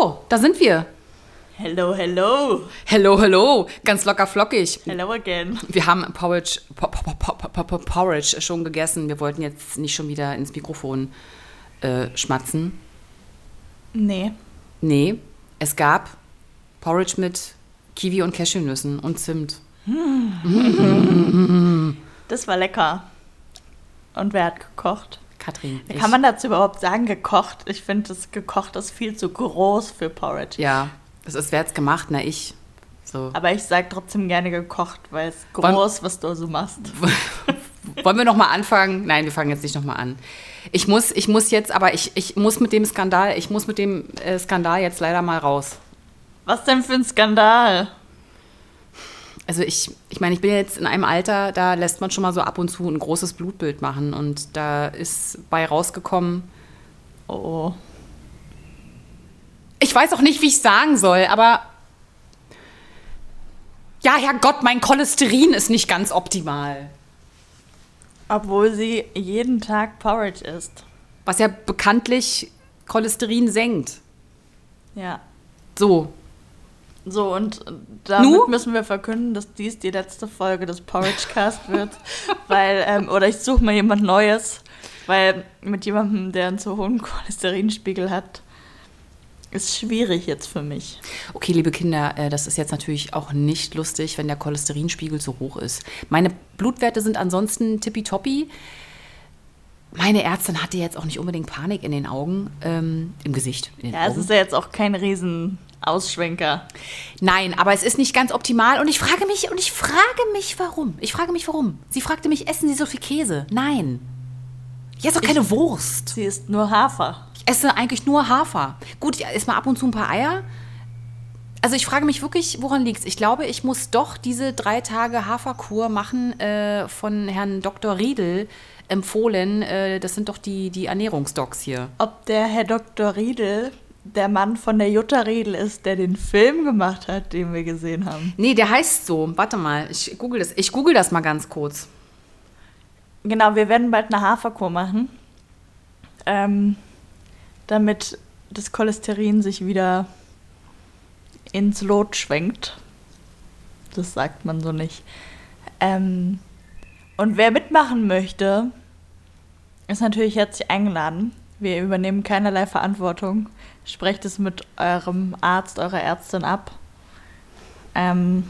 So, da sind wir. Hello, hello. Hello, hello. Ganz locker flockig. Hello again. Wir haben Porridge, Po- Po- Po- Po- Po- Porridge schon gegessen. Wir wollten jetzt nicht schon wieder ins Mikrofon äh, schmatzen. Nee. Nee, es gab Porridge mit Kiwi und Cashewnüssen und Zimt. Das war lecker. Und wer hat gekocht? Katrin. ich. Kann man dazu überhaupt sagen, gekocht? Ich finde, das gekocht ist viel zu groß für Porridge. Ja, das ist wer hat's gemacht? Na, ich. So. Aber ich sage trotzdem gerne gekocht, weil es Wollen- groß, was du so machst. Wollen wir noch mal anfangen? Nein, wir fangen jetzt nicht noch mal an. Ich muss, ich muss jetzt, aber ich, ich muss mit dem Skandal, ich muss mit dem äh, Skandal jetzt leider mal raus. Was denn für ein Skandal? Also ich, ich meine, ich bin jetzt in einem Alter, da lässt man schon mal so ab und zu ein großes Blutbild machen und da ist bei rausgekommen, Oh. ich weiß auch nicht, wie ich sagen soll, aber ja, Herrgott, mein Cholesterin ist nicht ganz optimal. Obwohl sie jeden Tag Porridge isst. Was ja bekanntlich Cholesterin senkt. Ja. So, So, und damit Nu? müssen wir verkünden, dass dies die letzte Folge des Porridge Cast wird. weil, ähm, oder ich suche mal jemand Neues, weil mit jemandem, der einen zu hohen Cholesterinspiegel hat, ist schwierig jetzt für mich. Okay, liebe Kinder, äh, das ist jetzt natürlich auch nicht lustig, wenn der Cholesterinspiegel zu hoch ist. Meine Blutwerte sind ansonsten tippitoppi. Meine Ärztin hatte jetzt auch nicht unbedingt Panik in den Augen, ähm, im Gesicht. Den Ja, es Augen. ist ja jetzt auch kein Riesen-Ausschwenker. Nein, aber es ist nicht ganz optimal und ich frage mich, und ich frage mich, warum. Ich frage mich, warum. Sie fragte mich, essen Sie so viel Käse? Nein. Ja, ist doch keine Wurst. Sie ist nur Hafer. Ich esse eigentlich nur Hafer. Gut, ich esse mal ab und zu ein paar Eier. Also ich frage mich wirklich, woran liegt es? Ich glaube, ich muss doch diese drei Tage Haferkur machen, äh, von Herrn Dr. Riedel empfohlen. Äh, das sind doch die, die Ernährungsdocs hier. Ob der Herr Dr. Riedel der Mann von der Jutta Riedel ist, der den Film gemacht hat, den wir gesehen haben. Nee, der heißt so. Warte mal, ich google das. Ich google das mal ganz kurz. Genau, wir werden bald eine Haferkur machen, ähm, damit das Cholesterin sich wieder ins Lot schwenkt. Das sagt man so nicht. Ähm, und wer mitmachen möchte, ist natürlich herzlich eingeladen. Wir übernehmen keinerlei Verantwortung. Sprecht es mit eurem Arzt, eurer Ärztin ab. Ähm,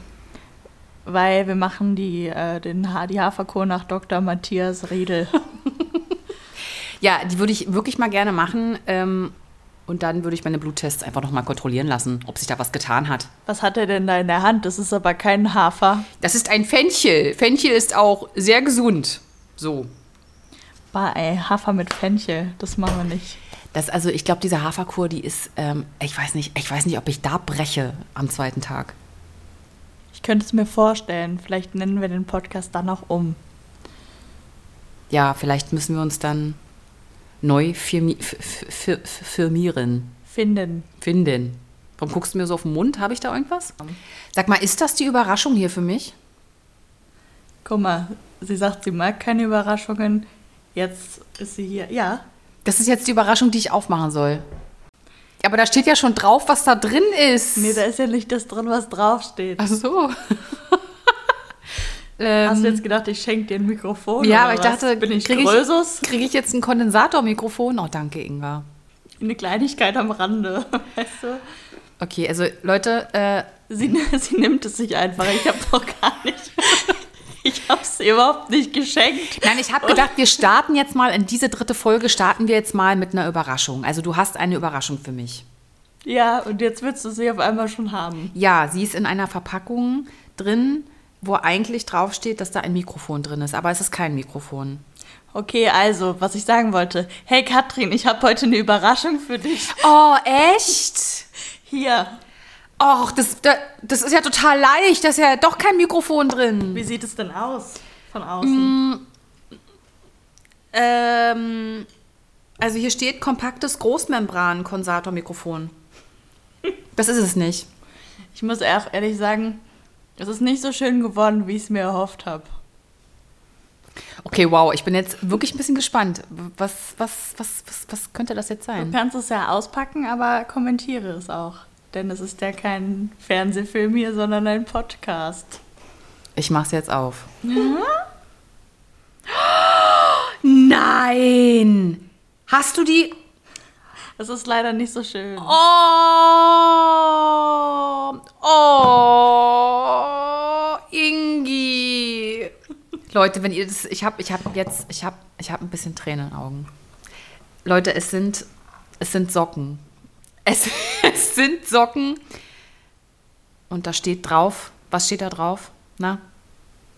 weil wir machen die, äh, den, Ha- die Haferkur nach Dr. Matthias Riedel. Ja, die würde ich wirklich mal gerne machen. Ähm, und dann würde ich meine Bluttests einfach nochmal kontrolliellen lassen, ob sich da was getan hat. Was hat er denn da in der Hand? Das ist aber kein Hafer. Das ist ein Fenchel. Fenchel ist auch sehr gesund. So. Bah, ey, Hafer mit Fenchel, das machen wir nicht. Das, also ich glaube, diese Haferkur, die ist, ähm, ich weiß nicht, ich weiß nicht, ob ich da breche am zweiten Tag. Ich könnte es mir vorstellen. Vielleicht nennen wir den Podcast dann auch um. Ja, vielleicht müssen wir uns dann neu firmi firmieren, Finden. finden. Warum guckst du mir so auf den Mund? Habe ich da irgendwas? Sag mal, ist das die Überraschung hier für mich? Guck mal, sie sagt, sie mag keine Überraschungen. Jetzt ist sie hier. Ja. Das ist jetzt die Überraschung, die ich aufmachen soll. Aber da steht ja schon drauf, was da drin ist. Nee, da ist ja nicht das drin, was draufsteht. Ach so. ähm, Hast du jetzt gedacht, ich schenke dir ein Mikrofon? ja, aber ich was? dachte, bin ich kriege ich, krieg ich jetzt ein Kondensatormikrofon? Oh, danke, Inga. Eine Kleinigkeit am Rande, weißt du? Okay, also Leute, äh, Sie, sie nimmt es sich einfach. Ich habe doch gar nicht. Ich habe es überhaupt nicht geschenkt. nein, ich habe gedacht, wir starten jetzt mal in diese dritte Folge, starten wir jetzt mal mit einer Überraschung. Also du hast eine Überraschung für mich. Ja, und jetzt willst du sie auf einmal schon haben. Ja, sie ist in einer Verpackung drin, wo eigentlich draufsteht, dass da ein Mikrofon drin ist. Aber es ist kein Mikrofon. Okay, also, was ich sagen wollte. Hey Katrin, ich habe heute eine Überraschung für dich. Oh, echt? Hier. Och, das, das, ist ja total leicht. Da ist ja doch kein Mikrofon drin. Wie sieht es denn aus? Von außen. Ähm, also hier steht kompaktes Großmembran-Kondensatormikrofon. Das ist es nicht. Ich muss auch ehrlich sagen, es ist nicht so schön geworden, wie ich es mir erhofft habe. Okay, wow, ich bin jetzt wirklich ein bisschen gespannt. Was, was, was, was, was könnte das jetzt Du sein? kannst es ja auspacken, aber kommentiere es auch. Denn es ist ja kein Fernsehfilm hier, sondern ein Podcast. Ich mach's jetzt auf. Nein! Hast du die. Es ist leider nicht so schön. Oh! Oh! Ingi! Leute, wenn ihr das. Ich habe ich hab jetzt. Ich habe ich hab ein bisschen Tränen in den Augen. Leute, es sind. Es sind Socken. Es, es sind Socken. Und da steht drauf. Was steht da drauf? Na?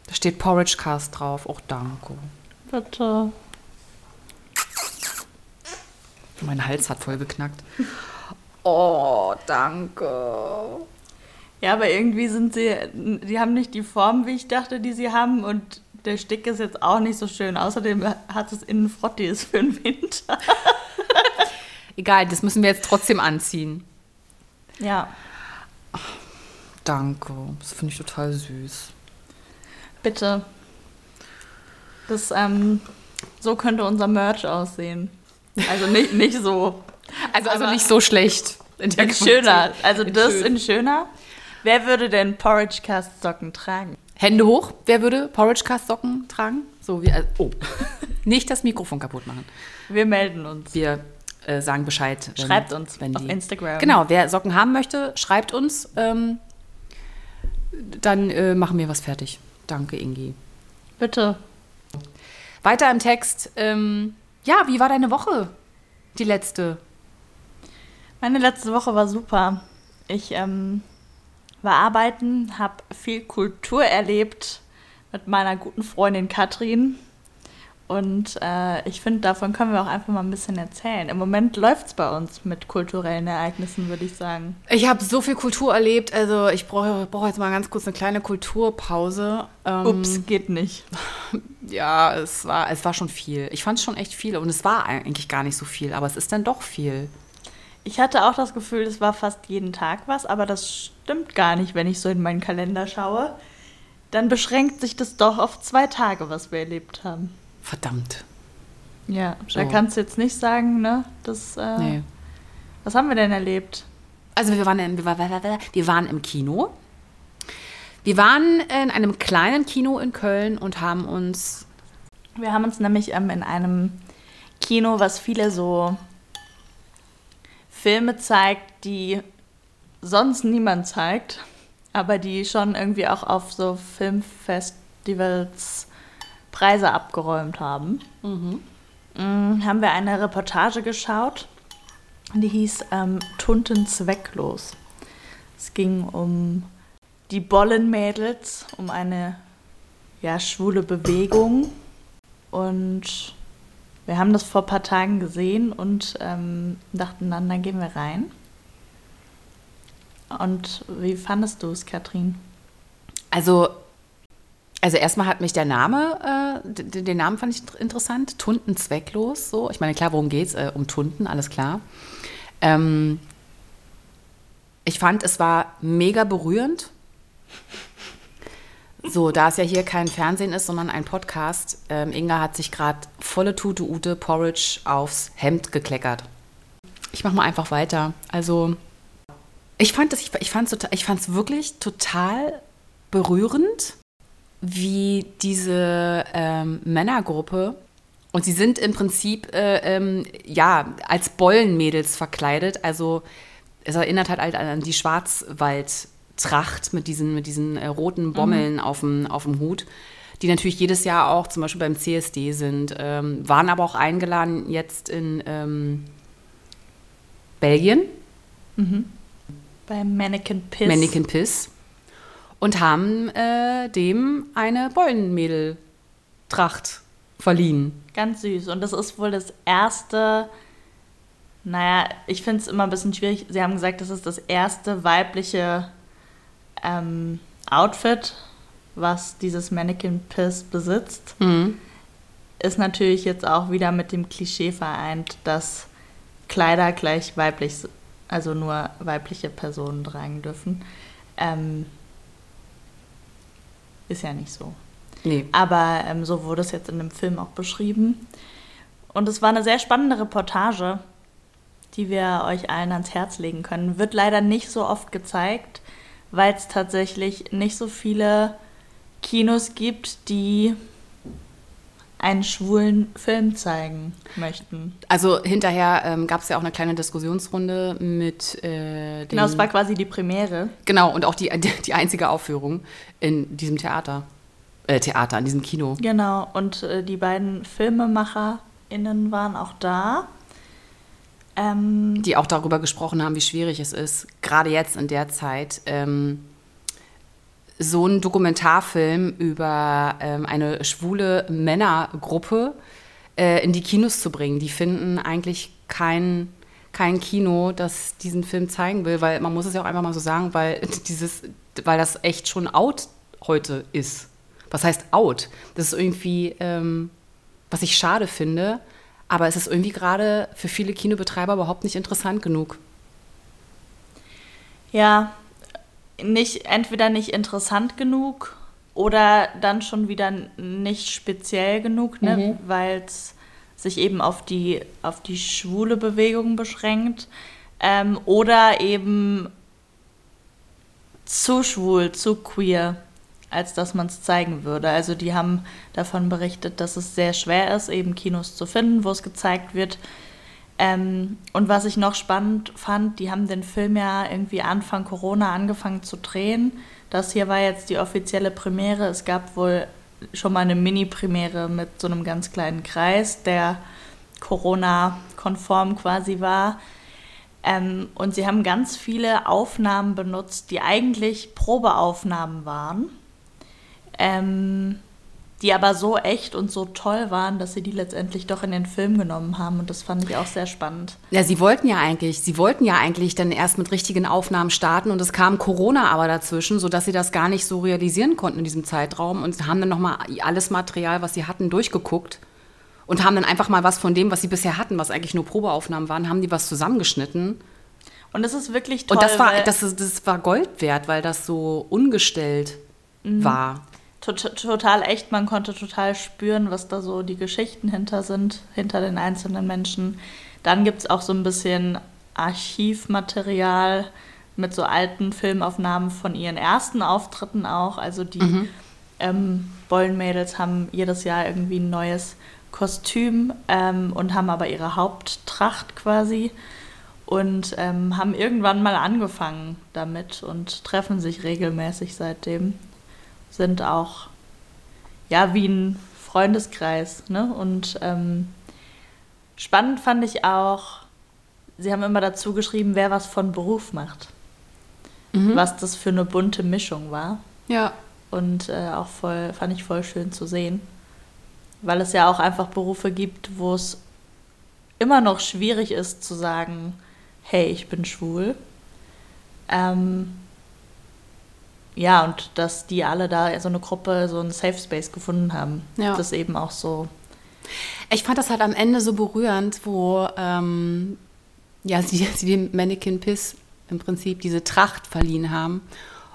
Da steht Porridge Cast drauf. Oh, danke. Bitte. Mein Hals hat voll geknackt. Oh, danke. Ja, aber irgendwie sind sie, die haben nicht die Form, wie ich dachte, die sie haben. Und der Stick ist jetzt auch nicht so schön. Außerdem hat es innen Frottis für den Winter. Egal, das müssen wir jetzt trotzdem anziehen. Ja, Danke. Das finde ich total süß. bitte. Das, ähm, so könnte unser Merch aussehen. Also nicht, nicht so. Also, also nicht so schlecht. In In schöner. Also In das schön. in schöner. Wer würde denn Porridge Cast Socken tragen? Hände hoch. Wer würde Porridge Cast Socken tragen? So wie. also- Oh. Nicht das Mikrofon kaputt machen. Wir melden uns. Wir äh, sagen Bescheid. Wenn, Schreibt uns wenn auf die, Instagram. Genau, wer Socken haben möchte, schreibt uns. Ähm, dann äh, machen wir was fertig. Danke, Ingi. Bitte. Weiter im Text. Ähm, ja, wie war deine Woche? Die letzte. Meine letzte Woche war super. Ich ähm, war arbeiten, habe viel Kultur erlebt mit meiner guten Freundin Katrin. Und äh, ich finde, davon können wir auch einfach mal ein bisschen erzählen. Im Moment läuft es bei uns mit kulturellen Ereignissen, würde ich sagen. Ich habe so viel Kultur erlebt, also ich brauche brauch jetzt mal ganz kurz eine kleine Kulturpause. Ähm, Ups, geht nicht. Ja, es war, es war schon viel. Ich fand es schon echt viel und es war eigentlich gar nicht so viel, aber es ist dann doch viel. Ich hatte auch das Gefühl, es war fast jeden Tag was, aber das stimmt gar nicht, wenn ich so in meinen Kalender schaue. Dann beschränkt sich das doch auf zwei Tage, was wir erlebt haben. Verdammt. Ja, So. da kannst du jetzt nicht sagen, ne? Das, äh, Nee. Was haben wir denn erlebt? Also wir waren, in, wir, war- wir waren im Kino. Wir waren in einem kleinen Kino in Köln und haben uns Wir haben uns nämlich ähm, in einem Kino, was viele so Filme zeigt, die sonst niemand zeigt, aber die schon irgendwie auch auf so Filmfestivals Preise abgeräumt haben. Mm, haben wir eine Reportage geschaut, die hieß ähm, Tunten zwecklos. Es ging um die Bollenmädels, um eine ja, schwule Bewegung. Und wir haben das vor ein paar Tagen gesehen und ähm, dachten dann, dann gehen wir rein. Und wie fandest du es, Katrin? Also, also erstmal hat mich der Name, äh, d- den Namen fand ich inter- interessant, Tunden zwecklos. So, ich meine, klar, worum geht's? Äh, um Tunden, alles klar. Ähm, ich fand, es war mega berührend. So, da es ja hier kein Fernsehen ist, sondern ein Podcast, ähm, Inga hat sich gerade volle Tute Ute Porridge aufs Hemd gekleckert. Ich mach mal einfach weiter. Also, ich fand es ich, ich fand's wirklich total berührend, wie diese ähm, Männergruppe, und sie sind im Prinzip äh, ähm, ja als Bollenmädels verkleidet. Also es erinnert halt halt an die Schwarzwaldtracht mit diesen, mit diesen äh, roten Bommeln auf, dem, auf dem Hut, die natürlich jedes Jahr auch zum Beispiel beim CSD sind, ähm, waren aber auch eingeladen jetzt in ähm, Belgien. Beim Mannequin Piss. Mannequin Piss und haben äh, dem eine Bollenmädel-Tracht verliehen. Ganz süß. Und das ist wohl das erste, naja, ich finde es immer ein bisschen schwierig. Sie haben gesagt, das ist das erste weibliche ähm, Outfit, was dieses Mannequin Piss besitzt. Mhm. Ist natürlich jetzt auch wieder mit dem Klischee vereint, dass Kleider gleich weiblich, also nur weibliche Personen tragen dürfen. Ähm, ist ja nicht so. Nee. Aber ähm, so wurde es jetzt in dem Film auch beschrieben. Und es war eine sehr spannende Reportage, die wir euch allen ans Herz legen können. Wird leider nicht so oft gezeigt, weil es tatsächlich nicht so viele Kinos gibt, die einen schwulen Film zeigen möchten. Also hinterher ähm, gab es ja auch eine kleine Diskussionsrunde mit äh, den, Genau, es war quasi die Premiere. Genau, und auch die, die einzige Aufführung in diesem Theater. Äh, Theater, in diesem Kino. Genau, und äh, die beiden FilmemacherInnen waren auch da. Ähm, Die auch darüber gesprochen haben, wie schwierig es ist, gerade jetzt in der Zeit, ähm, so einen Dokumentarfilm über ähm, eine schwule Männergruppe äh, in die Kinos zu bringen. Die finden eigentlich kein, kein Kino, das diesen Film zeigen will, weil man muss es ja auch einfach mal so sagen, weil dieses, weil das echt schon out heute ist. Was heißt out? Das ist irgendwie, ähm, was ich schade finde, aber es ist irgendwie gerade für viele Kinobetreiber überhaupt nicht interessant genug. ja, nicht, entweder nicht interessant genug oder dann schon wieder nicht speziell genug, ne? Mhm. weil es sich eben auf die, auf die schwule Bewegung beschränkt. Ähm, oder eben zu schwul, zu queer, als dass man es zeigen würde. Also die haben davon berichtet, dass es sehr schwer ist, eben Kinos zu finden, wo es gezeigt wird. Ähm, und was ich noch spannend fand, die haben den Film ja irgendwie Anfang Corona angefangen zu drehen. Das hier war jetzt die offizielle Premiere. Es gab wohl schon mal eine Mini-Premiere mit so einem ganz kleinen Kreis, der Corona-konform quasi war. Ähm, und sie haben ganz viele Aufnahmen benutzt, die eigentlich Probeaufnahmen waren, ähm, die aber so echt und so toll waren, dass sie die letztendlich doch in den Film genommen haben. Und das fand ich auch sehr spannend. Ja, sie wollten ja eigentlich, sie wollten ja eigentlich dann erst mit richtigen Aufnahmen starten und es kam Corona aber dazwischen, sodass sie das gar nicht so realisieren konnten in diesem Zeitraum und haben dann nochmal alles Material, was sie hatten, durchgeguckt und haben dann einfach mal was von dem, was sie bisher hatten, was eigentlich nur Probeaufnahmen waren, haben die was zusammengeschnitten. Und es ist wirklich toll. Und das war, das, das war Gold wert, weil das so ungestellt war. Tot- total echt. Man konnte total spüren, was da so die Geschichten hinter sind, hinter den einzelnen Menschen. Dann gibt es auch so ein bisschen Archivmaterial mit so alten Filmaufnahmen von ihren ersten Auftritten auch. Also die ähm, Bollenmädels haben jedes Jahr irgendwie ein neues Kostüm ähm, und haben aber ihre Haupttracht quasi und ähm, haben irgendwann mal angefangen damit und treffen sich regelmäßig seitdem sind auch ja wie ein Freundeskreis. Ne? Und ähm, spannend fand ich auch, sie haben immer dazu geschrieben, wer was von Beruf macht. Was das für eine bunte Mischung war. Ja. Und äh, auch voll, fand ich voll schön zu sehen. Weil es ja auch einfach Berufe gibt, wo es immer noch schwierig ist zu sagen, hey, ich bin schwul. Ähm, ja, und dass die alle da, so eine Gruppe, so einen Safe Space gefunden haben. Ja. Das eben auch so. Ich fand das halt am Ende so berührend, wo ähm, ja, sie, sie dem Mannequin Piss im Prinzip diese Tracht verliehen haben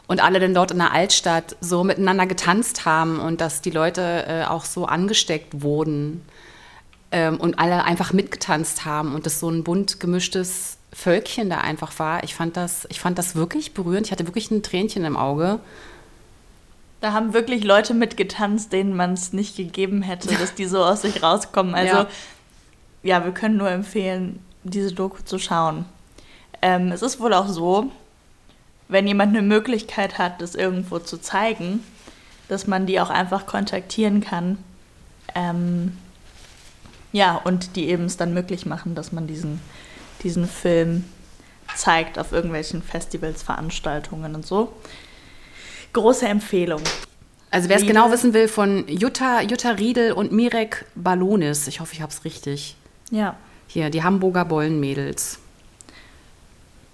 und alle dann dort in der Altstadt so miteinander getanzt haben und dass die Leute äh, auch so angesteckt wurden ähm, und alle einfach mitgetanzt haben und das so ein bunt gemischtes Völkchen da einfach war. Ich fand das, ich fand das wirklich berührend. Ich hatte wirklich ein Tränchen im Auge. Da haben wirklich Leute mitgetanzt, denen man es nicht gegeben hätte, dass die so aus sich rauskommen. Also, Ja. ja, wir können nur empfehlen, diese Doku zu schauen. Ähm, es ist wohl auch so, wenn jemand eine Möglichkeit hat, das irgendwo zu zeigen, dass man die auch einfach kontaktieren kann. Ähm, ja, und die eben es dann möglich machen, dass man diesen, diesen Film zeigt auf irgendwelchen Festivals, Veranstaltungen und so. Große Empfehlung. Also wer es genau wissen will, von Jutta, Jutta Riedel und Mirek Balonis. Ich hoffe, ich habe es richtig. Ja, Hier, die Hamburger Bollenmädels.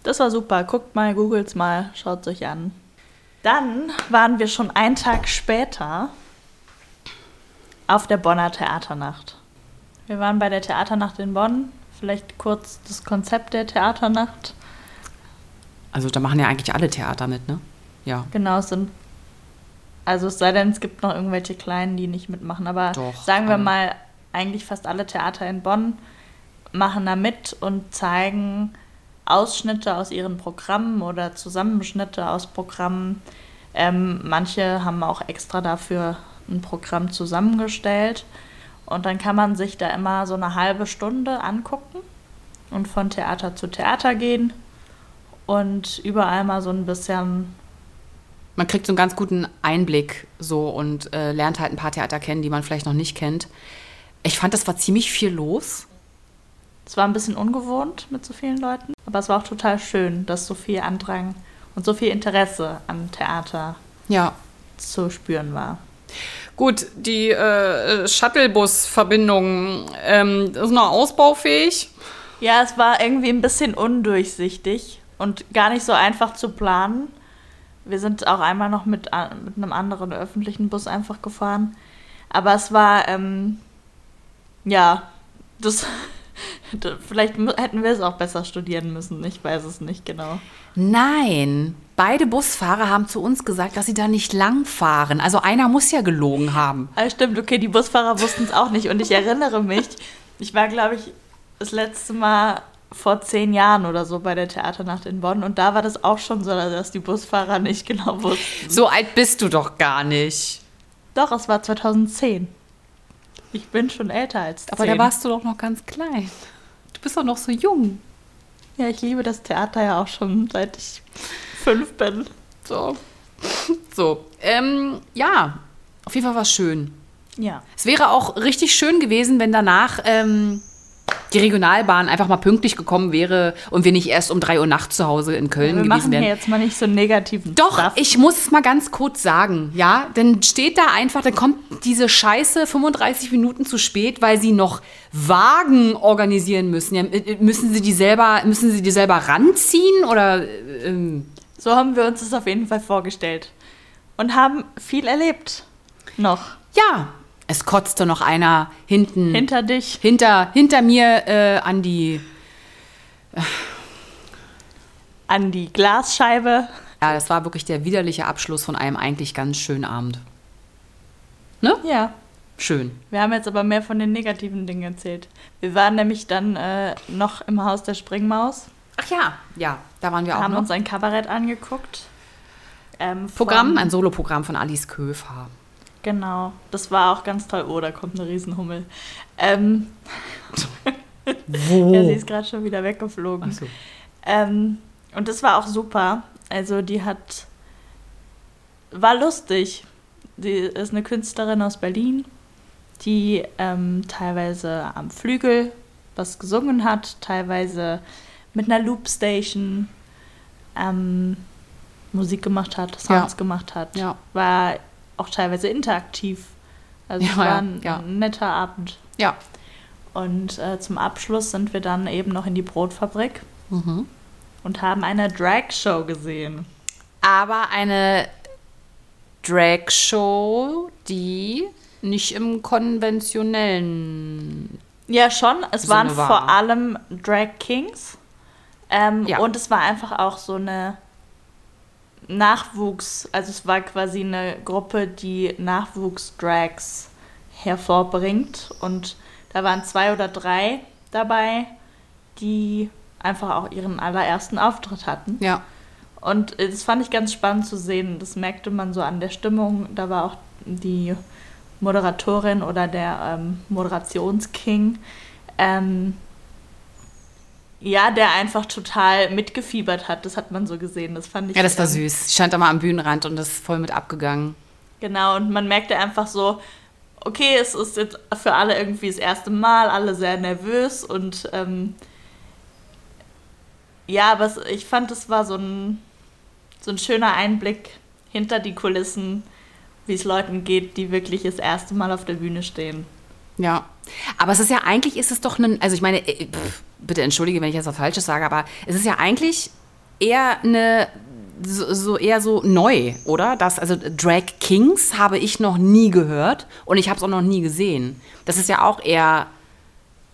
das war super. Guckt mal, googelt's mal, schaut's euch an. Dann waren wir schon einen Tag später auf der Bonner Theaternacht. Wir waren bei der Theaternacht in Bonn. Vielleicht kurz das Konzept der Theaternacht. Also da machen ja eigentlich alle Theater mit, ne? Ja. Genau, es sind Also es sei denn, es gibt noch irgendwelche Kleinen, die nicht mitmachen. Aber Doch, sagen wir alle. mal, eigentlich fast alle Theater in Bonn machen da mit und zeigen Ausschnitte aus ihren Programmen oder Zusammenschnitte aus Programmen. Ähm, manche haben auch extra dafür ein Programm zusammengestellt. Und dann kann man sich da immer so eine halbe Stunde angucken und von Theater zu Theater gehen und überall mal so ein bisschen Man kriegt so einen ganz guten Einblick so und äh, lernt halt ein paar Theater kennen, die man vielleicht noch nicht kennt. Ich fand, das war ziemlich viel los. Es war ein bisschen ungewohnt mit so vielen Leuten, aber es war auch total schön, dass so viel Andrang und so viel Interesse am Theater Ja. zu spüren war. Gut, die äh, Shuttlebus-Verbindung ähm, ist noch ausbaufähig. Ja, es war irgendwie ein bisschen undurchsichtig und gar nicht so einfach zu planen. Wir sind auch einmal noch mit, mit einem anderen öffentlichen Bus einfach gefahren. Aber es war, ähm, ja, das, vielleicht hätten wir es auch besser studieren müssen. Ich weiß es nicht genau. Nein, beide Busfahrer haben zu uns gesagt, dass sie da nicht lang fahren. Also einer muss ja gelogen haben. Ah, stimmt, okay, die Busfahrer wussten es auch nicht. Und ich erinnere mich, ich war, glaube ich, das letzte Mal vor zehn Jahren oder so bei der Theaternacht in Bonn. Und da war das auch schon so, dass die Busfahrer nicht genau wussten. So alt bist du doch gar nicht. Doch, es war 2010. Ich bin schon älter als 10. Aber da warst du doch noch ganz klein. Du bist doch noch so jung. Ja, ich liebe das Theater ja auch schon seit ich fünf bin. So. So. Ähm, ja, auf jeden Fall war es schön. Ja. Es wäre auch richtig schön gewesen, wenn danach ähm, die Regionalbahn einfach mal pünktlich gekommen wäre und wir nicht erst um 3 Uhr nachts zu Hause in Köln Wir gewesen machen hier wären. jetzt mal nicht so einen negativen Doch, Stuff. ich muss es mal ganz kurz sagen, ja, dann steht da einfach, dann kommt diese Scheiße 35 Minuten zu spät, weil sie noch Wagen organisieren müssen. Ja, äh, müssen sie die selber, müssen sie die selber ranziehen oder äh, ähm, So haben wir uns das auf jeden Fall vorgestellt. Und haben viel erlebt. Noch. ja, es kotzte noch einer hinten Hinter dich. hinter, hinter mir äh, an die. An die Glasscheibe. Ja, das war wirklich der widerliche Abschluss von einem eigentlich ganz schönen Abend. Ne? Ja. Schön. Wir haben jetzt aber mehr von den negativen Dingen erzählt. Wir waren nämlich dann äh, noch im Haus der Springmaus, Ach ja, ja, da waren wir auch haben uns ein Kabarett angeguckt. Ähm, Programm, ein Soloprogramm von Alice Köfer. Genau, das war auch ganz toll. Oh, da kommt eine Riesenhummel. Ähm, Wo? ja, sie ist gerade schon wieder weggeflogen. So. Ähm, und das war auch super. Also die hat, war lustig. Die ist eine Künstlerin aus Berlin, die ähm, teilweise am Flügel was gesungen hat, teilweise mit einer Loopstation ähm, Musik gemacht hat, Sounds Ja. gemacht hat. Ja. War auch teilweise interaktiv. Also es Ja, war ja, ein, ja. ein netter Abend. Ja. Und äh, zum Abschluss sind wir dann eben noch in die Brotfabrik Mhm. und haben eine Drag-Show gesehen. Aber eine Drag-Show, die nicht im konventionellen. Ja, schon. Es Sinne waren war. vor allem Drag Kings. Ähm, Ja. Und es war einfach auch so eine Nachwuchs, also es war quasi eine Gruppe, die Nachwuchs-Drags hervorbringt. Und da waren zwei oder drei dabei, die einfach auch ihren allerersten Auftritt hatten. Ja. Und das fand ich ganz spannend zu sehen. Das merkte man so an der Stimmung. Da war auch die Moderatorin oder der ähm, Moderationsking. Ähm, ja, der einfach total mitgefiebert hat. Das hat man so gesehen. Das fand ich. Ja, das war süß. Ich stand da mal am Bühnenrand und ist voll mit abgegangen. Genau, und man merkte einfach so, okay, es ist jetzt für alle irgendwie das erste Mal, alle sehr nervös und ähm, ja, aber es, ich fand, es war so ein, so ein schöner Einblick hinter die Kulissen, wie es Leuten geht, die wirklich das erste Mal auf der Bühne stehen. Ja. Aber es ist ja eigentlich, ist es doch ein, also ich meine, äh, pff, bitte entschuldige, wenn ich jetzt was Falsches sage, aber es ist ja eigentlich eher eine, so, so eher so neu, oder? Das, also Drag Kings habe ich noch nie gehört und ich habe es auch noch nie gesehen. Das ist ja auch eher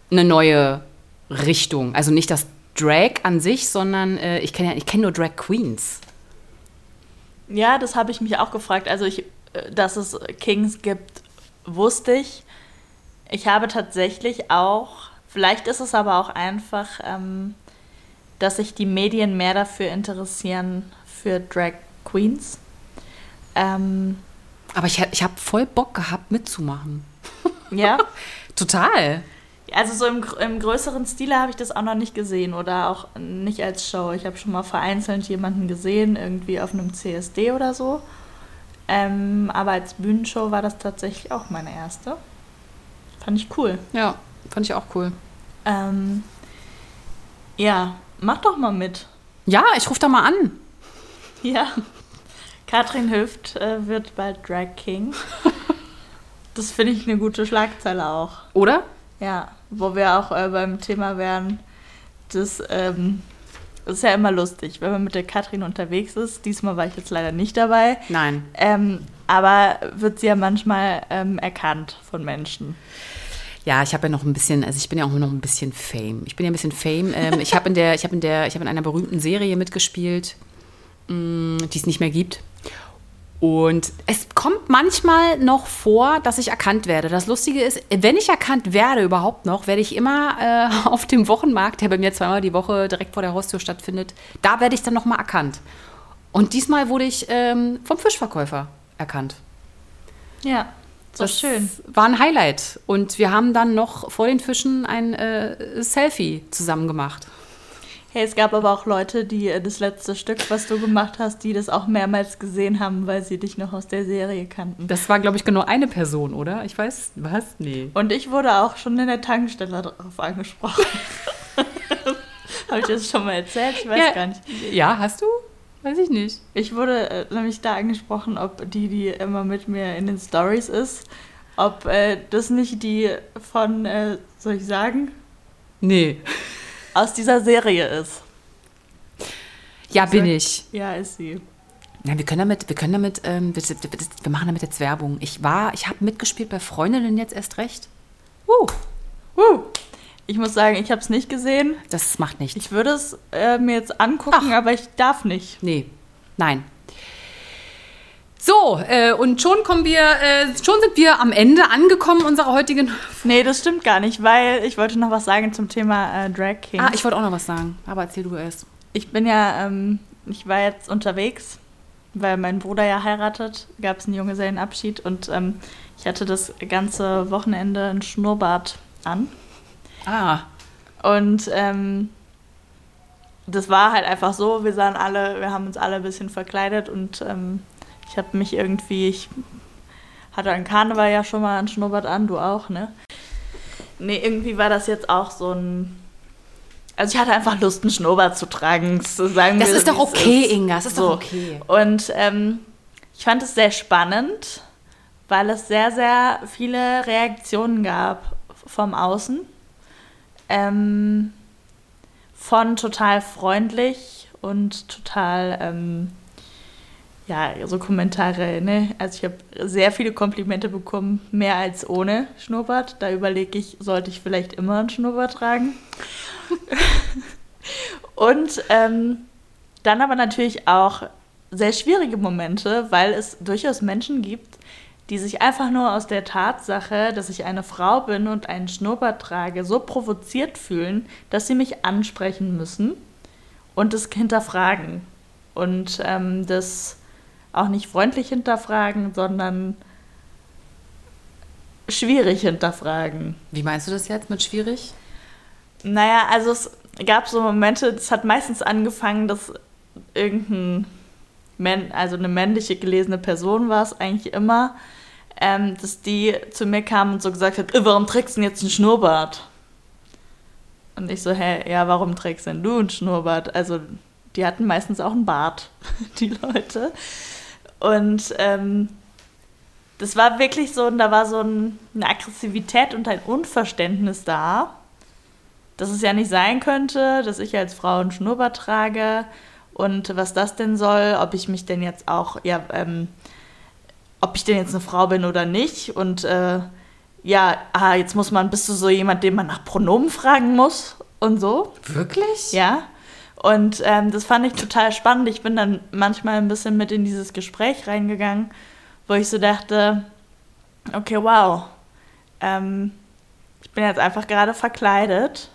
eine neue Richtung. Also nicht das Drag an sich, sondern äh, ich kenne ja, ich nur Drag Queens. Ja, das habe ich mich auch gefragt. Also ich äh, dass es Kings gibt, wusste ich. Ich habe tatsächlich auch, vielleicht ist es aber auch einfach, ähm, dass sich die Medien mehr dafür interessieren für Drag Queens. Ähm, Aber ich, ich habe voll Bock gehabt, mitzumachen. ja. Total. Also so im, im größeren Stile habe ich das auch noch nicht gesehen oder auch nicht als Show. Ich habe schon mal vereinzelt jemanden gesehen, irgendwie auf einem CSD oder so. Ähm, aber als Bühnenshow war das tatsächlich auch meine erste. Fand ich cool. Ja, fand ich auch cool. Ähm, ja, mach doch mal mit. Ja, ich rufe da mal an. Ja. Katrin Hüft äh, wird bald Drag King. Das finde ich eine gute Schlagzeile auch. Oder? Ja, wo wir auch äh, beim Thema wären, das ähm, ist ja immer lustig, wenn man mit der Katrin unterwegs ist. Diesmal war ich jetzt leider nicht dabei. Nein. Ähm, aber wird sie ja manchmal ähm, erkannt von Menschen. Ja, ich habe ja noch ein bisschen, also ich bin ja auch noch ein bisschen Fame. Ich bin ja ein bisschen Fame. Ähm, ich habe in der, ich habe in der, ich habe in einer berühmten Serie mitgespielt, mh, die es nicht mehr gibt. Und es kommt manchmal noch vor, dass ich erkannt werde. Das Lustige ist, wenn ich erkannt werde überhaupt noch, werde ich immer äh, auf dem Wochenmarkt, der bei mir zweimal die Woche direkt vor der Haustür stattfindet, da werde ich dann noch mal erkannt. Und diesmal wurde ich ähm, vom Fischverkäufer erkannt. Ja, so das schön. war ein Highlight. Und wir haben dann noch vor den Fischen ein äh, Selfie zusammen gemacht. Hey, es gab aber auch Leute, die äh, das letzte Stück, was du gemacht hast, die das auch mehrmals gesehen haben, weil sie dich noch aus der Serie kannten. Das war, glaube ich, genau eine Person, oder? Ich weiß, was? Nee. Und ich wurde auch schon in der Tankstelle darauf angesprochen. Habe ich das schon mal erzählt? Ich weiß ja, gar nicht. Ja, hast du? Weiß ich nicht. Ich wurde äh, nämlich da angesprochen, ob die, die immer mit mir in den Stories ist, ob äh, das nicht die von, äh, soll ich sagen? Nee. Aus dieser Serie ist. Ja, bin ich. Ja, ist sie. Ja, wir können damit, wir können damit, ähm, wir, wir machen damit jetzt Werbung. Ich war, ich habe mitgespielt bei Freundinnen jetzt erst recht. Uh. Uh. Ich muss sagen, ich habe es nicht gesehen. Das macht nichts. Ich würde es äh, mir jetzt angucken, Ach. aber ich darf nicht. Nee, nein. So, äh, und schon kommen wir, äh, schon sind wir am Ende angekommen unserer heutigen. Nee, das stimmt gar nicht, weil ich wollte noch was sagen zum Thema äh, Drag King. Ah, ich wollte auch noch was sagen, aber erzähl du erst. Ich bin ja, ähm, ich war jetzt unterwegs, weil mein Bruder ja heiratet, gab es einen Junggesellenabschied und ähm, ich hatte das ganze Wochenende ein Schnurrbart an. Ah. Und ähm, das war halt einfach so, wir sahen alle, wir haben uns alle ein bisschen verkleidet und ähm, ich habe mich irgendwie, ich hatte an Karneval ja schon mal ein Schnurrbart an, du auch, ne? Nee, irgendwie war das jetzt auch so ein. Also ich hatte einfach Lust, einen Schnurrbart zu tragen. So sagen Das wir, ist doch okay, ist. Inga, das ist So. doch okay. Und ähm, ich fand es sehr spannend, weil es sehr, sehr viele Reaktionen gab vom Außen. Ähm, von total freundlich und total, ähm, ja, so Kommentare, ne? Also ich habe sehr viele Komplimente bekommen, mehr als ohne Schnurrbart. Da überlege ich, sollte ich vielleicht immer einen Schnurrbart tragen? und ähm, dann aber natürlich auch sehr schwierige Momente, weil es durchaus Menschen gibt, die sich einfach nur aus der Tatsache, dass ich eine Frau bin und einen Schnurrbart trage, so provoziert fühlen, dass sie mich ansprechen müssen und das hinterfragen. Und ähm, das auch nicht freundlich hinterfragen, sondern schwierig hinterfragen. Wie meinst du das jetzt mit schwierig? Naja, also es gab so Momente, es hat meistens angefangen, dass irgendein, Män also eine männliche gelesene Person war es eigentlich immer, ähm, dass die zu mir kam und so gesagt hat, "Äh, warum trägst du denn jetzt einen Schnurrbart? Und ich so, hä, ja, warum trägst denn du einen Schnurrbart? Also die hatten meistens auch einen Bart, die Leute. Und ähm, das war wirklich so, da war so ein, eine Aggressivität und ein Unverständnis da, dass es ja nicht sein könnte, dass ich als Frau einen Schnurrbart trage und was das denn soll, ob ich mich denn jetzt auch, ja, ähm, ob ich denn jetzt eine Frau bin oder nicht. Und äh, ja, ah, jetzt muss man, bist du so jemand, den man nach Pronomen fragen muss und so. Wirklich? Ja. Und ähm, das fand ich total spannend. Ich bin dann manchmal ein bisschen mit in dieses Gespräch reingegangen, wo ich so dachte, okay, wow, ähm, ich bin jetzt einfach gerade verkleidet.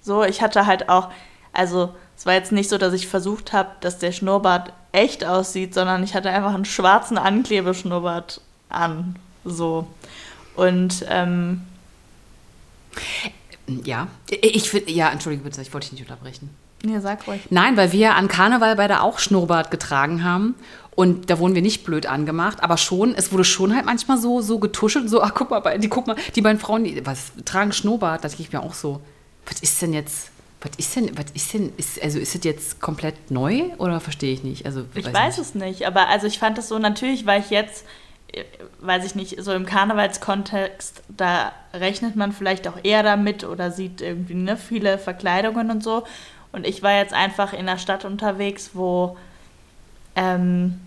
So, ich hatte halt auch, also es war jetzt nicht so, dass ich versucht habe, dass der Schnurrbart echt aussieht, sondern ich hatte einfach einen schwarzen Anklebeschnurrbart an. So. Und ähm, ja, ich finde, ja, entschuldige bitte, ich wollte dich nicht unterbrechen. Nee, sag ruhig. Nein, weil wir an Karneval beide auch Schnurrbart getragen haben. Und da wurden wir nicht blöd angemacht, aber schon, es wurde schon halt manchmal so, so getuschelt, so, ach, guck mal, die, guck mal, die beiden Frauen, die was, tragen Schnurrbart, da denke ich mir auch so, was ist denn jetzt, was ist denn, was ist denn, ist, also ist es jetzt komplett neu oder verstehe ich nicht? Also, ich weiß, weiß nicht. es nicht, aber also ich fand es so, natürlich weil ich jetzt, äh, weiß ich nicht, so im Karnevalskontext, da rechnet man vielleicht auch eher damit oder sieht irgendwie ne, viele Verkleidungen und so. Und ich war jetzt einfach in der Stadt unterwegs, wo ähm,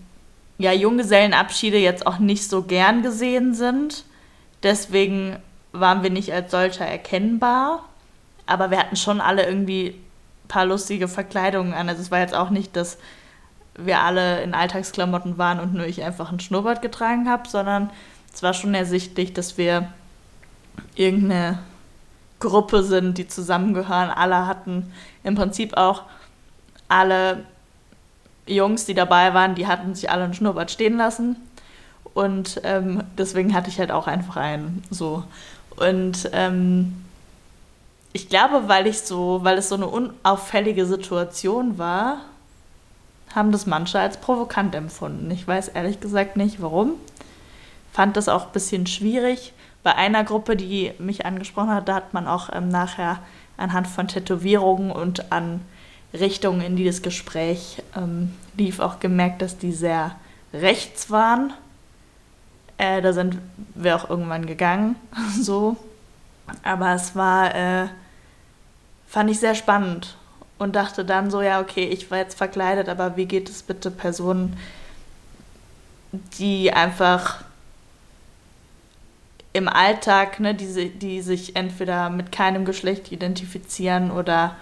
ja, Junggesellenabschiede jetzt auch nicht so gern gesehen sind. Deswegen waren wir nicht als solcher erkennbar. Aber wir hatten schon alle irgendwie ein paar lustige Verkleidungen an. Also es war jetzt auch nicht, dass wir alle in Alltagsklamotten waren und nur ich einfach ein Schnurrbart getragen habe, sondern es war schon ersichtlich, dass wir irgendeine Gruppe sind, die zusammengehören. Alle hatten im Prinzip auch alle Jungs, die dabei waren, die hatten sich alle einen Schnurrbart stehen lassen. Und ähm, deswegen hatte ich halt auch einfach einen. So. Und ähm, ich glaube, weil ich so, weil es so eine unauffällige Situation war, haben das manche als provokant empfunden. Ich weiß ehrlich gesagt nicht warum. Fand das auch ein bisschen schwierig. Bei einer Gruppe, die mich angesprochen hat, da hat man auch ähm, nachher anhand von Tätowierungen und an Richtungen, in die das Gespräch ähm, lief, auch gemerkt, dass die sehr rechts waren. Äh, da sind wir auch irgendwann gegangen, so. Aber es war, äh, fand ich sehr spannend und dachte dann so, ja, okay, ich war jetzt verkleidet, aber wie geht es bitte Personen, die einfach im Alltag, ne, die, die sich entweder mit keinem Geschlecht identifizieren oder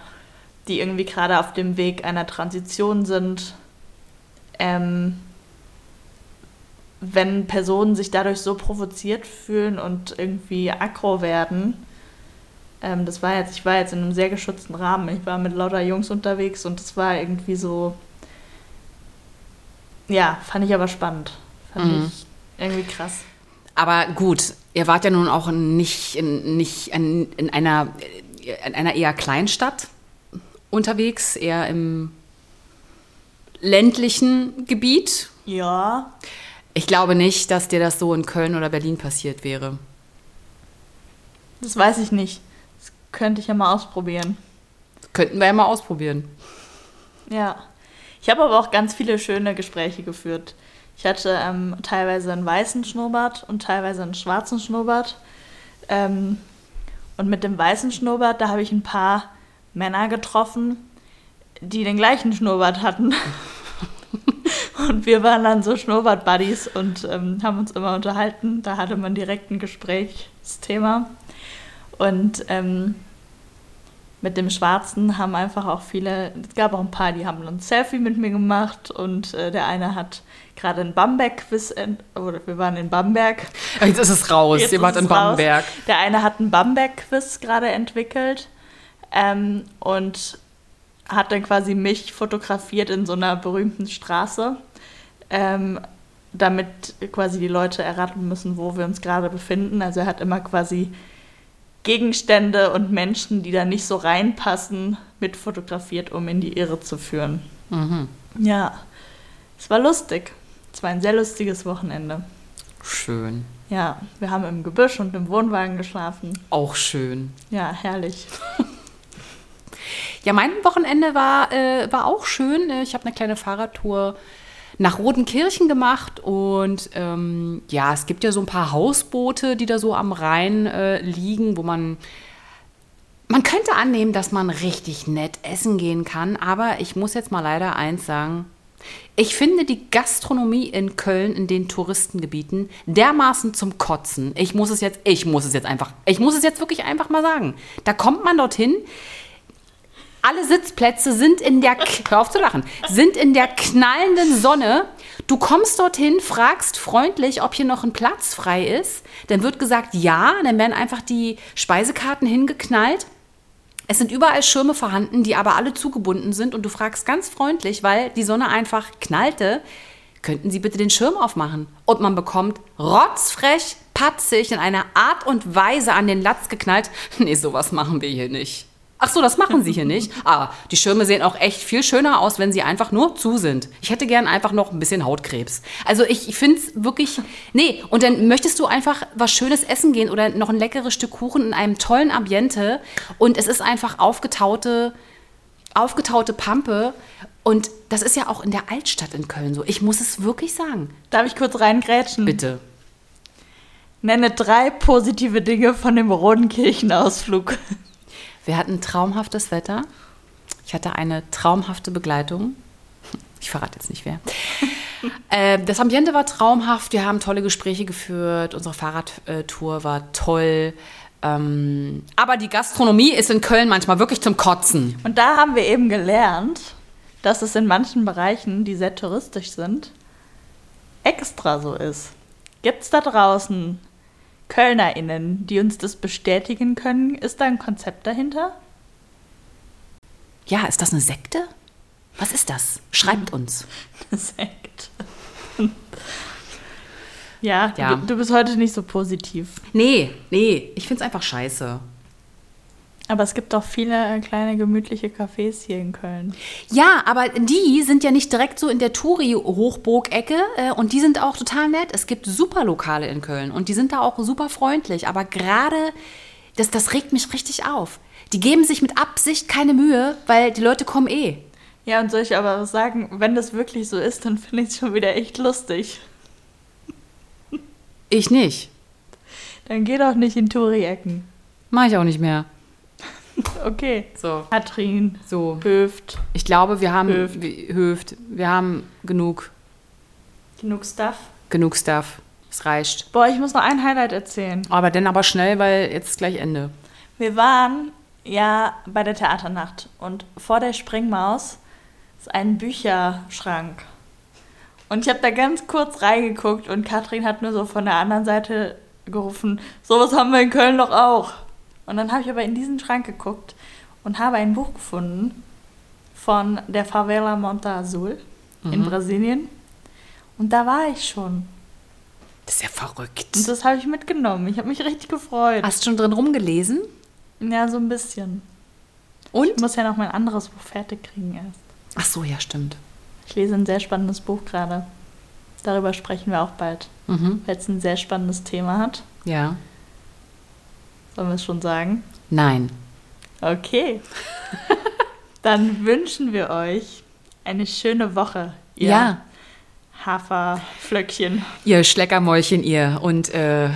die irgendwie gerade auf dem Weg einer Transition sind. Ähm, wenn Personen sich dadurch so provoziert fühlen und irgendwie aggro werden, ähm, das war jetzt, ich war jetzt in einem sehr geschützten Rahmen. Ich war mit lauter Jungs unterwegs und das war irgendwie so, ja, fand ich aber spannend. Fand mhm. ich irgendwie krass. Aber gut, ihr wart ja nun auch nicht in, nicht in, in einer, in einer eher Kleinstadt unterwegs, eher im ländlichen Gebiet. Ja. Ich glaube nicht, dass dir das so in Köln oder Berlin passiert wäre. Das weiß ich nicht. Das könnte ich ja mal ausprobieren. könnten wir ja mal ausprobieren. Ja. Ich habe aber auch ganz viele schöne Gespräche geführt. Ich hatte ähm, teilweise einen weißen Schnurrbart und teilweise einen schwarzen Schnurrbart. Ähm, und mit dem weißen Schnurrbart, da habe ich ein paar Männer getroffen, die den gleichen Schnurrbart hatten. und wir waren dann so Schnurrbart-Buddies und ähm, haben uns immer unterhalten. Da hatte man direkt ein Gesprächsthema. Und ähm, mit dem Schwarzen haben einfach auch viele, es gab auch ein paar, die haben ein Selfie mit mir gemacht und äh, der eine hat gerade ein Bamberg-Quiz, oder wir waren in Bamberg. Jetzt ist es raus, Jetzt jemand in Bamberg. Raus. Der eine hat ein Bamberg-Quiz gerade entwickelt ähm, und hat dann quasi mich fotografiert in so einer berühmten Straße, ähm, damit quasi die Leute erraten müssen, wo wir uns gerade befinden. Also er hat immer quasi Gegenstände und Menschen, die da nicht so reinpassen, mit fotografiert, um in die Irre zu führen. Mhm. Ja, es war lustig. Es war ein sehr lustiges Wochenende. Schön. Ja, wir haben im Gebüsch und im Wohnwagen geschlafen. Auch schön. Ja, herrlich. Ja, mein Wochenende war, äh, war auch schön. Ich habe eine kleine Fahrradtour nach Rodenkirchen gemacht und ähm, ja, es gibt ja so ein paar Hausboote, die da so am Rhein äh, liegen, wo man man könnte annehmen, dass man richtig nett essen gehen kann, aber ich muss jetzt mal leider eins sagen. Ich finde die Gastronomie in Köln in den Touristengebieten dermaßen zum Kotzen. Ich muss es jetzt, ich muss es jetzt einfach, ich muss es jetzt wirklich einfach mal sagen. Da kommt man dorthin, alle Sitzplätze sind in der, hör auf zu lachen, sind in der knallenden Sonne Du kommst dorthin, fragst freundlich, ob hier noch ein Platz frei ist. Dann wird gesagt, ja. Dann werden einfach die Speisekarten hingeknallt. Es sind überall Schirme vorhanden, die aber alle zugebunden sind. Und du fragst ganz freundlich, weil die Sonne einfach knallte, könnten Sie bitte den Schirm aufmachen? Und man bekommt rotzfrech, patzig in einer Art und Weise an den Latz geknallt. Nee, sowas machen wir hier nicht. Ach so, das machen sie hier nicht. Aber die Schirme sehen auch echt viel schöner aus, wenn sie einfach nur zu sind. Ich hätte gern einfach noch ein bisschen Hautkrebs. Also ich, ich finde es wirklich. Nee, und dann möchtest du einfach was Schönes essen gehen oder noch ein leckeres Stück Kuchen in einem tollen Ambiente. Und es ist einfach aufgetaute, aufgetaute Pampe. Und das ist ja auch in der Altstadt in Köln so. Ich muss es wirklich sagen. Darf ich kurz reingrätschen? Bitte. Nenne drei positive Dinge von dem Rodenkirchenausflug. Wir hatten traumhaftes Wetter. Ich hatte eine traumhafte Begleitung. Ich verrate jetzt nicht wer. äh, das Ambiente war traumhaft. Wir haben tolle Gespräche geführt. Unsere Fahrradtour war toll. Ähm, aber die Gastronomie ist in Köln manchmal wirklich zum Kotzen. Und da haben wir eben gelernt, dass es in manchen Bereichen, die sehr touristisch sind, extra so ist. Gibt es da draußen KölnerInnen, die uns das bestätigen können? Ist da ein Konzept dahinter? Ja, ist das eine Sekte? Was ist das? Schreibt uns. Eine Sekte. ja, Ja. Du, du bist heute nicht so positiv. Nee, nee, ich find's einfach scheiße. Aber es gibt doch viele äh, kleine gemütliche Cafés hier in Köln. Ja, aber die sind ja nicht direkt so in der Touri-Hochburg-Ecke äh, und die sind auch total nett. Es gibt super Lokale in Köln und die sind da auch super freundlich. Aber gerade, das, das regt mich richtig auf. Die geben sich mit Absicht keine Mühe, weil die Leute kommen eh. Ja, und soll ich aber sagen, wenn das wirklich so ist, dann finde ich es schon wieder echt lustig. Ich nicht. Dann geh doch nicht in Touri-Ecken. Mach ich auch nicht mehr. Okay. So. Katrin, So. Höft, Ich glaube, wir haben Höft. wir- Höft. Wir haben genug, genug Stuff. genug Stuff. Es reicht. Boah, ich muss noch ein Highlight erzählen. Aber dann aber schnell, weil jetzt ist gleich Ende. Wir waren ja bei der Theaternacht und vor der Springmaus ist ein Bücherschrank. Und ich habe da ganz kurz reingeguckt und Katrin hat nur so von der anderen Seite gerufen, sowas haben wir in Köln doch auch. Und dann habe ich aber in diesen Schrank geguckt und habe ein Buch gefunden von der Favela Monta Azul in Brasilien. Und da war ich schon. Das ist ja verrückt. Und das habe ich mitgenommen. Ich habe mich richtig gefreut. Hast du schon drin rumgelesen? Ja, so ein bisschen. Und? Ich muss ja noch mein anderes Buch fertig kriegen erst. Ach so, ja, stimmt. Ich lese ein sehr spannendes Buch gerade. Darüber sprechen wir auch bald, Mhm. weil es ein sehr spannendes Thema hat. Ja. Sollen wir es schon sagen? Nein. Okay. Dann wünschen wir euch eine schöne Woche. ihr Ja. Haferflöckchen. Ihr Schleckermäulchen, ihr. Und äh,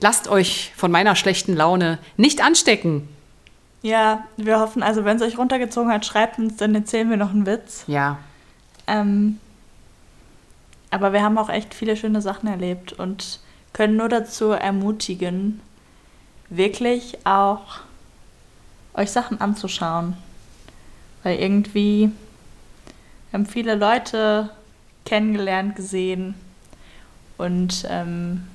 lasst euch von meiner schlechten Laune nicht anstecken. Ja, wir hoffen, also wenn es euch runtergezogen hat, schreibt uns, dann erzählen wir noch einen Witz. Ja. Ähm, aber wir haben auch echt viele schöne Sachen erlebt und können nur dazu ermutigen, wirklich auch euch Sachen anzuschauen. Weil irgendwie haben viele Leute kennengelernt, gesehen und ähm,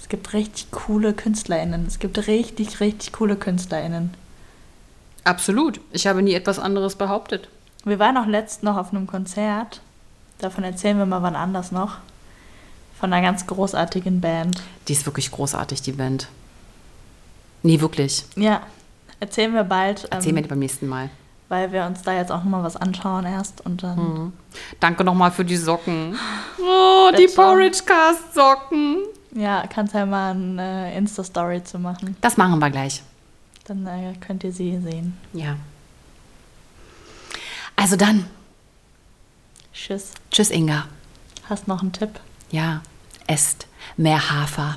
es gibt richtig coole KünstlerInnen. Es gibt richtig, richtig coole KünstlerInnen. Absolut. Ich habe nie etwas anderes behauptet. Wir waren auch letzt noch auf einem Konzert. Davon erzählen wir mal wann anders noch. Von einer ganz großartigen Band. Die ist wirklich großartig, die Band. Nee, wirklich. Ja, erzählen wir bald, Erzähl mir ähm, beim nächsten Mal. weil wir uns da jetzt auch nochmal was anschauen erst. Und dann, Mhm. Danke nochmal für die Socken. Oh, die That's all. Porridge Cast Socken. ja, kannst ja mal eine Insta-Story zu machen. Das machen wir gleich. Dann äh, könnt ihr sie sehen. Ja. Also dann, Tschüss. tschüss Inga. Hast noch einen Tipp? Ja, esst mehr Hafer.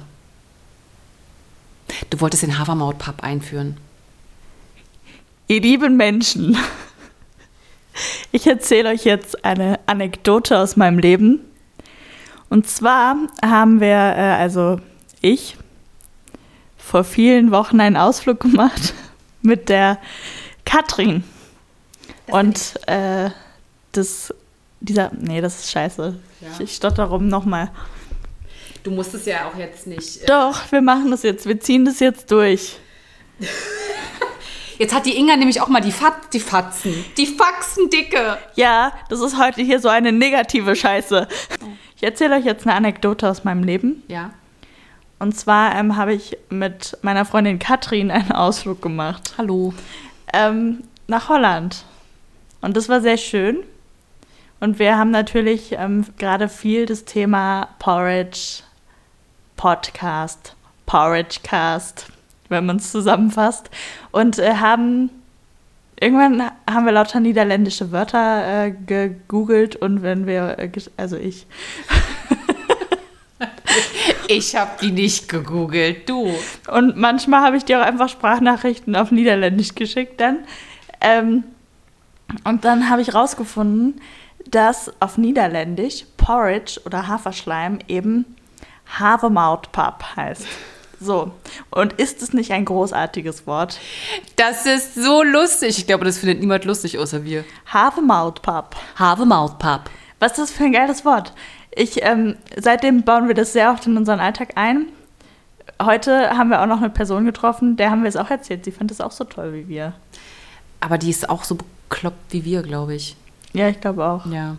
Du wolltest den Hafermautpap einführen. Ihr lieben Menschen, ich erzähle euch jetzt eine Anekdote aus meinem Leben. Und zwar haben wir, äh, also ich, vor vielen Wochen einen Ausflug gemacht mit der Katrin. Und äh, das dieser, nee, das ist scheiße. Ja. Ich, ich stotter rum nochmal. Du musst es ja auch jetzt nicht. äh, Doch, wir machen das jetzt, wir ziehen das jetzt durch. Jetzt hat die Inga nämlich auch mal die, Fat die Fatzen. Die Faxen dicke. Ja, das ist heute hier so eine negative Scheiße. Ich erzähle euch jetzt eine Anekdote aus meinem Leben. Ja. Und zwar ähm, habe ich mit meiner Freundin Katrin einen Ausflug gemacht. Hallo. ähm, nach Holland. Und das war sehr schön. Und wir haben natürlich ähm, gerade viel das Thema Porridge, Podcast, Porridgecast, wenn man es zusammenfasst. Und äh, haben irgendwann haben wir lauter niederländische Wörter äh, gegoogelt und wenn wir, äh, also ich, Ich habe die nicht gegoogelt, du. Und manchmal habe ich dir auch einfach Sprachnachrichten auf Niederländisch geschickt dann. Ähm, und dann habe ich rausgefunden, dass auf Niederländisch Porridge oder Haferschleim eben Havermoutpap heißt. So, und ist es nicht ein großartiges Wort? Das ist so lustig. Ich glaube, das findet niemand lustig außer wir. Havermoutpap. Have mouth pub. Was ist das für ein geiles Wort? Ich, ähm, seitdem bauen wir das sehr oft in unseren Alltag ein. Heute haben wir auch noch eine Person getroffen, der haben wir es auch erzählt. Sie fand es auch so toll wie wir. Aber die ist auch so bekloppt wie wir, glaube ich. Ja, ich glaube auch. Ja.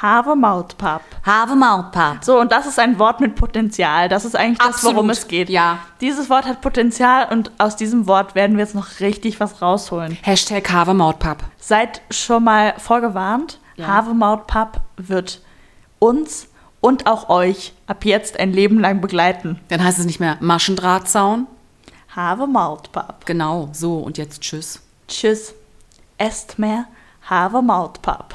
Havermoutpap. Have mouth pub. So, und das ist ein Wort mit Potenzial. Das ist eigentlich das, Absolut. worum es geht. Ja. Dieses Wort hat Potenzial und aus diesem Wort werden wir jetzt noch richtig was rausholen. Hashtag Have mouth pub. Seid schon mal vorgewarnt, Ja. Havermoutpap wird uns und auch euch ab jetzt ein Leben lang begleiten. Dann heißt es nicht mehr Maschendrahtzaun. Havermoutpap. Genau, so und jetzt tschüss. Tschüss. Esst mehr Havermoutpap.